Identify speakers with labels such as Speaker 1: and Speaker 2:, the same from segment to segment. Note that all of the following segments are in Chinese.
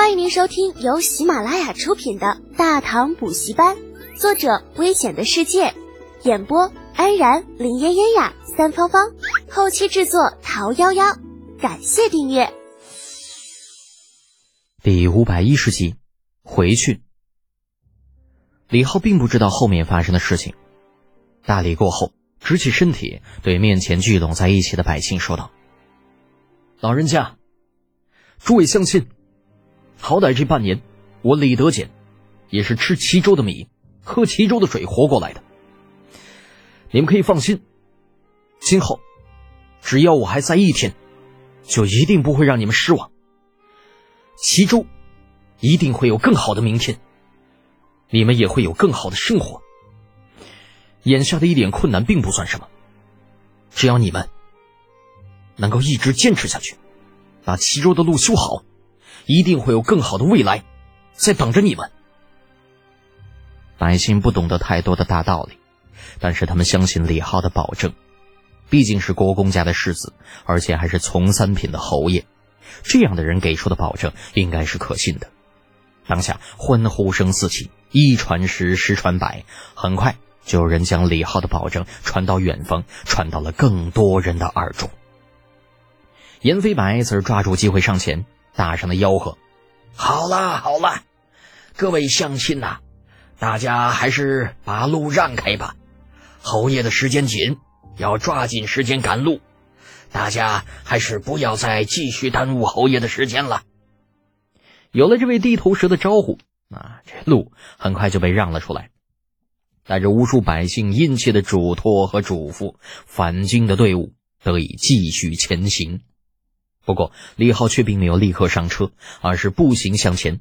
Speaker 1: 欢迎您收听由喜马拉雅出品的《大唐补习班》，作者：危险的世界，演播：安然、林嫣嫣呀、三芳芳，后期制作：桃夭夭。感谢订阅。
Speaker 2: 第五百一十集，回去。李浩并不知道后面发生的事情，大礼过后，直起身体，对面前聚拢在一起的百姓说道：“老人家，诸位乡亲。”好歹这半年，我李德俭也是吃齐州的米、喝齐州的水活过来的。你们可以放心，今后只要我还在一天，就一定不会让你们失望。齐州一定会有更好的明天，你们也会有更好的生活。眼下的一点困难并不算什么，只要你们能够一直坚持下去，把齐州的路修好。一定会有更好的未来，在等着你们。百姓不懂得太多的大道理，但是他们相信李浩的保证。毕竟是国公家的世子，而且还是从三品的侯爷，这样的人给出的保证应该是可信的。当下欢呼声四起，一传十，十传百，很快就有人将李浩的保证传到远方，传到了更多人的耳中。严飞白则是抓住机会上前。大声的吆喝：“
Speaker 3: 好了好了，各位乡亲呐，大家还是把路让开吧。侯爷的时间紧，要抓紧时间赶路。大家还是不要再继续耽误侯爷的时间了。”
Speaker 2: 有了这位地头蛇的招呼，啊，这路很快就被让了出来。带着无数百姓殷切的嘱托和嘱咐，返京的队伍得以继续前行。不过，李浩却并没有立刻上车，而是步行向前，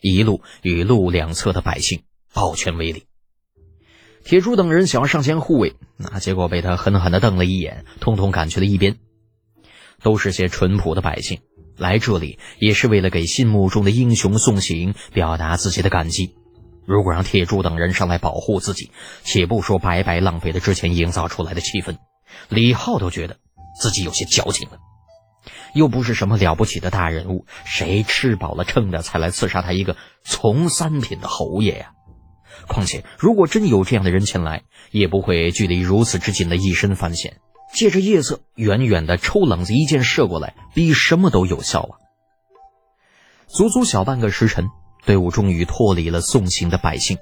Speaker 2: 一路与路两侧的百姓抱拳为礼。铁柱等人想要上前护卫，那结果被他狠狠的瞪了一眼，通通赶去了一边。都是些淳朴的百姓，来这里也是为了给心目中的英雄送行，表达自己的感激。如果让铁柱等人上来保护自己，且不说白白浪费了之前营造出来的气氛，李浩都觉得自己有些矫情了。又不是什么了不起的大人物，谁吃饱了撑的才来刺杀他一个从三品的侯爷呀？况且，如果真有这样的人前来，也不会距离如此之近的一身犯险，借着夜色远远的抽冷子一箭射过来，比什么都有效啊！足足小半个时辰，队伍终于脱离了送行的百姓。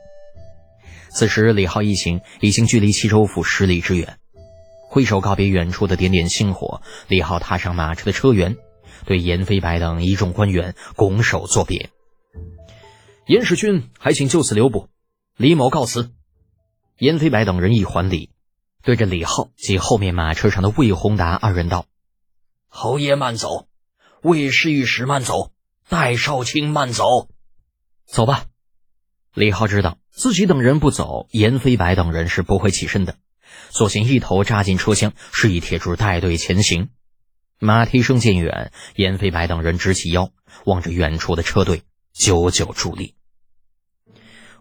Speaker 2: 此时，李浩一行已经距离齐州府十里之远。挥手告别远处的点点星火，李浩踏上马车的车辕，对严飞白等一众官员拱手作别。严世勋还请就此留步，李某告辞。严飞白等人一还礼，对着李浩及后面马车上的魏宏达二人道：“
Speaker 3: 侯爷慢走，魏侍御史慢走，戴少卿慢走，
Speaker 2: 走吧。”李浩知道自己等人不走，严飞白等人是不会起身的。索性一头扎进车厢，示意铁柱带队前行。马蹄声渐远，严飞白等人直起腰，望着远处的车队，久久伫立。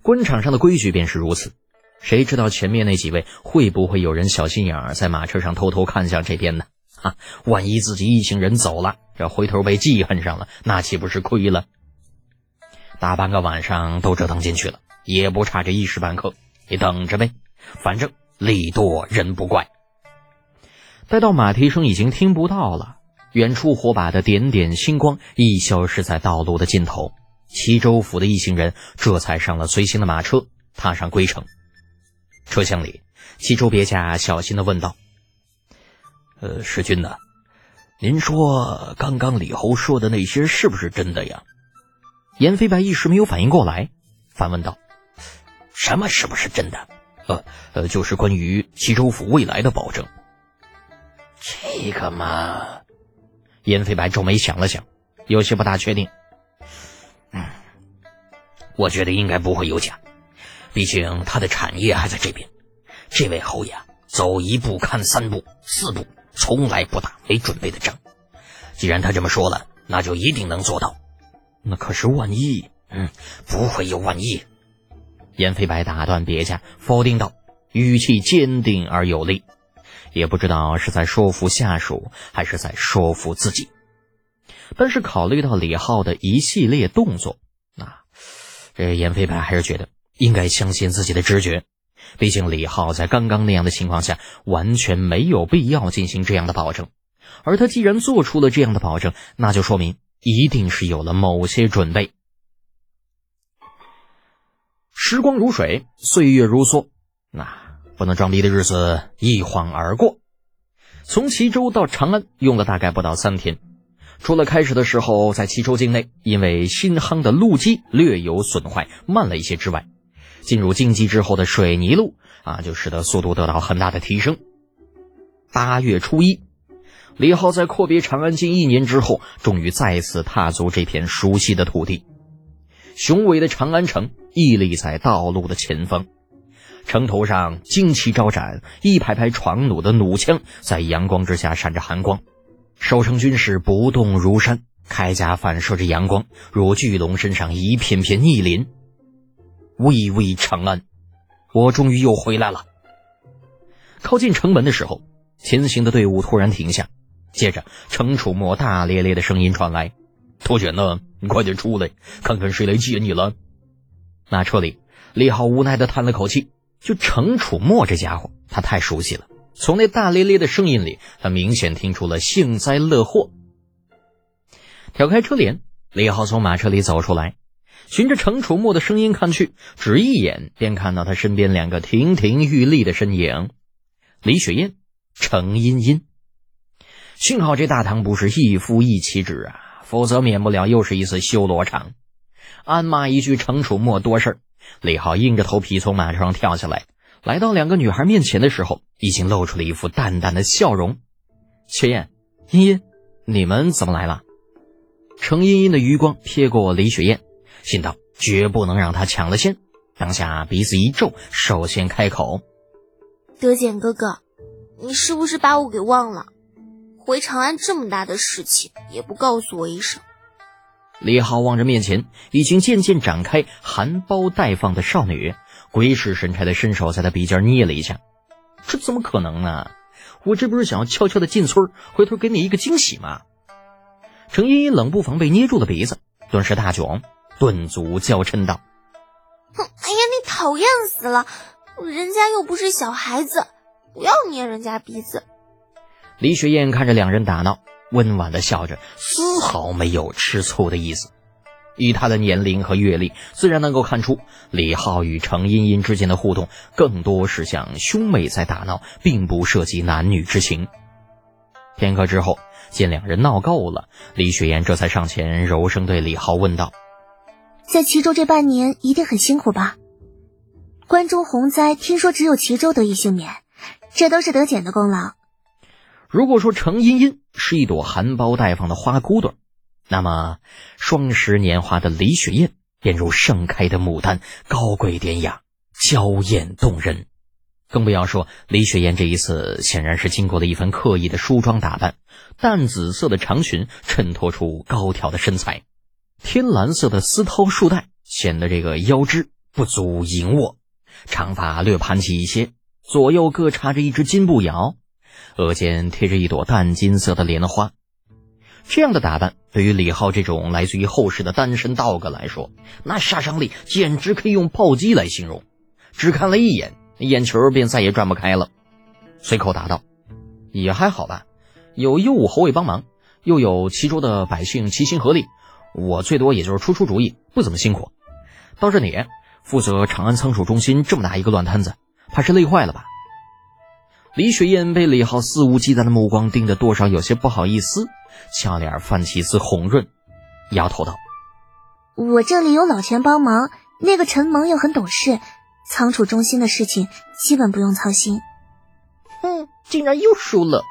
Speaker 2: 官场上的规矩便是如此，谁知道前面那几位会不会有人小心眼儿，在马车上偷偷看向这边呢？啊，万一自己一行人走了，这回头被记恨上了，那岂不是亏了？大半个晚上都折腾进去了，也不差这一时半刻，你等着呗，反正。礼多人不怪。待到马蹄声已经听不到了，远处火把的点点星光已消失在道路的尽头。齐州府的一行人这才上了随行的马车，踏上归程。车厢里，齐州别驾小心的问道：“呃，师君呢？您说刚刚李侯说的那些是不是真的呀？”严飞白一时没有反应过来，反问道：“
Speaker 3: 什么是不是真的？”
Speaker 2: 呃呃，就是关于齐州府未来的保证。
Speaker 3: 这个嘛，
Speaker 2: 燕飞白皱眉想了想，有些不大确定。
Speaker 3: 嗯，我觉得应该不会有假，毕竟他的产业还在这边。这位侯爷走一步看三步四步，从来不打没准备的仗。既然他这么说了，那就一定能做到。
Speaker 2: 那可是万一……
Speaker 3: 嗯，不会有万一。
Speaker 2: 严飞白打断别家，否定道，语气坚定而有力，也不知道是在说服下属，还是在说服自己。但是考虑到李浩的一系列动作，啊，这严飞白还是觉得应该相信自己的直觉。毕竟李浩在刚刚那样的情况下，完全没有必要进行这样的保证。而他既然做出了这样的保证，那就说明一定是有了某些准备。时光如水，岁月如梭，那不能装逼的日子一晃而过。从齐州到长安用了大概不到三天。除了开始的时候在齐州境内因为新夯的路基略有损坏慢了一些之外，进入京畿之后的水泥路啊，就使得速度得到很大的提升。八月初一，李浩在阔别长安近一年之后，终于再次踏足这片熟悉的土地。雄伟的长安城屹立在道路的前方，城头上旌旗招展，一排排闯弩的弩枪在阳光之下闪着寒光，守城军士不动如山，铠甲反射着阳光，如巨龙身上一片片逆鳞。巍巍长安，我终于又回来了。靠近城门的时候，前行的队伍突然停下，接着程楚墨大咧咧的声音传来。脱险呢？你快点出来，看看谁来接你了。那车里，李浩无奈的叹了口气。就程楚墨这家伙，他太熟悉了。从那大咧咧的声音里，他明显听出了幸灾乐祸。挑开车帘，李浩从马车里走出来，循着程楚墨的声音看去，只一眼便看到他身边两个亭亭玉立的身影：李雪燕、程茵茵。幸好这大堂不是一夫一妻制啊。否则免不了又是一次修罗场。暗骂一句程楚墨多事李浩硬着头皮从马车上跳下来，来到两个女孩面前的时候，已经露出了一副淡淡的笑容。雪燕、茵茵，你们怎么来了？程茵茵的余光瞥过李雪燕，心道绝不能让她抢了先。当下鼻子一皱，首先开口：“
Speaker 1: 德简哥哥，你是不是把我给忘了？”回长安这么大的事情也不告诉我一声。
Speaker 2: 李浩望着面前已经渐渐展开、含苞待放的少女，鬼使神差的伸手在她鼻尖捏了一下。这怎么可能呢？我这不是想要悄悄的进村，回头给你一个惊喜吗？程依依冷不防被捏住了鼻子，顿时大窘，顿足娇嗔道：“
Speaker 1: 哼，哎呀，你讨厌死了！人家又不是小孩子，不要捏人家鼻子。”
Speaker 2: 李雪燕看着两人打闹，温婉的笑着，丝毫没有吃醋的意思。以她的年龄和阅历，自然能够看出李浩与程茵茵之间的互动更多是像兄妹在打闹，并不涉及男女之情。片刻之后，见两人闹够了，李雪燕这才上前柔声对李浩问道：“
Speaker 4: 在齐州这半年一定很辛苦吧？关中洪灾，听说只有齐州得以幸免，这都是德简的功劳。”
Speaker 2: 如果说程茵茵是一朵含苞待放的花骨朵，那么双十年华的李雪燕便如盛开的牡丹，高贵典雅，娇艳动人。更不要说李雪燕这一次显然是经过了一番刻意的梳妆打扮，淡紫色的长裙衬托出高挑的身材，天蓝色的丝绦束带显得这个腰肢不足盈握，长发略盘起一些，左右各插着一只金步摇。额间贴着一朵淡金色的莲花，这样的打扮对于李浩这种来自于后世的单身道哥来说，那杀伤力简直可以用暴击来形容。只看了一眼，眼球便再也转不开了。随口答道：“也还好吧，有右武侯卫帮忙，又有齐州的百姓齐心合力，我最多也就是出出主意，不怎么辛苦。倒是你负责长安仓储中心这么大一个乱摊子，怕是累坏了吧？”李雪燕被李浩肆无忌惮的目光盯得多少有些不好意思，俏脸泛起一丝红润，摇头道：“
Speaker 4: 我这里有老钱帮忙，那个陈萌又很懂事，仓储中心的事情基本不用操心。”
Speaker 2: 哼，竟然又输了！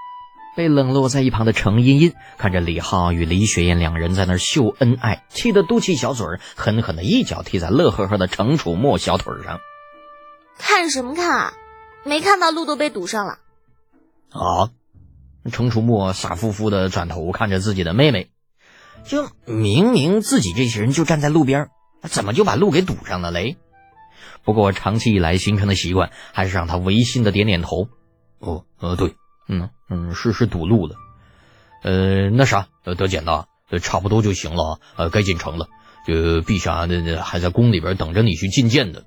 Speaker 2: 被冷落在一旁的程茵茵看着李浩与李雪燕两人在那儿秀恩爱，气得嘟起小嘴儿，狠狠的一脚踢在乐呵呵的程楚墨小腿上。
Speaker 1: 看什么看啊！没看到路都被堵上了，
Speaker 2: 啊！程楚墨傻乎乎的转头看着自己的妹妹，就明明自己这些人就站在路边，怎么就把路给堵上了嘞？不过长期以来形成的习惯，还是让他违心的点点头。哦，呃，对，嗯嗯，是是堵路了。呃，那啥，德简呐，呃，差不多就行了，呃，该进城了。就陛下那那还在宫里边等着你去觐见的。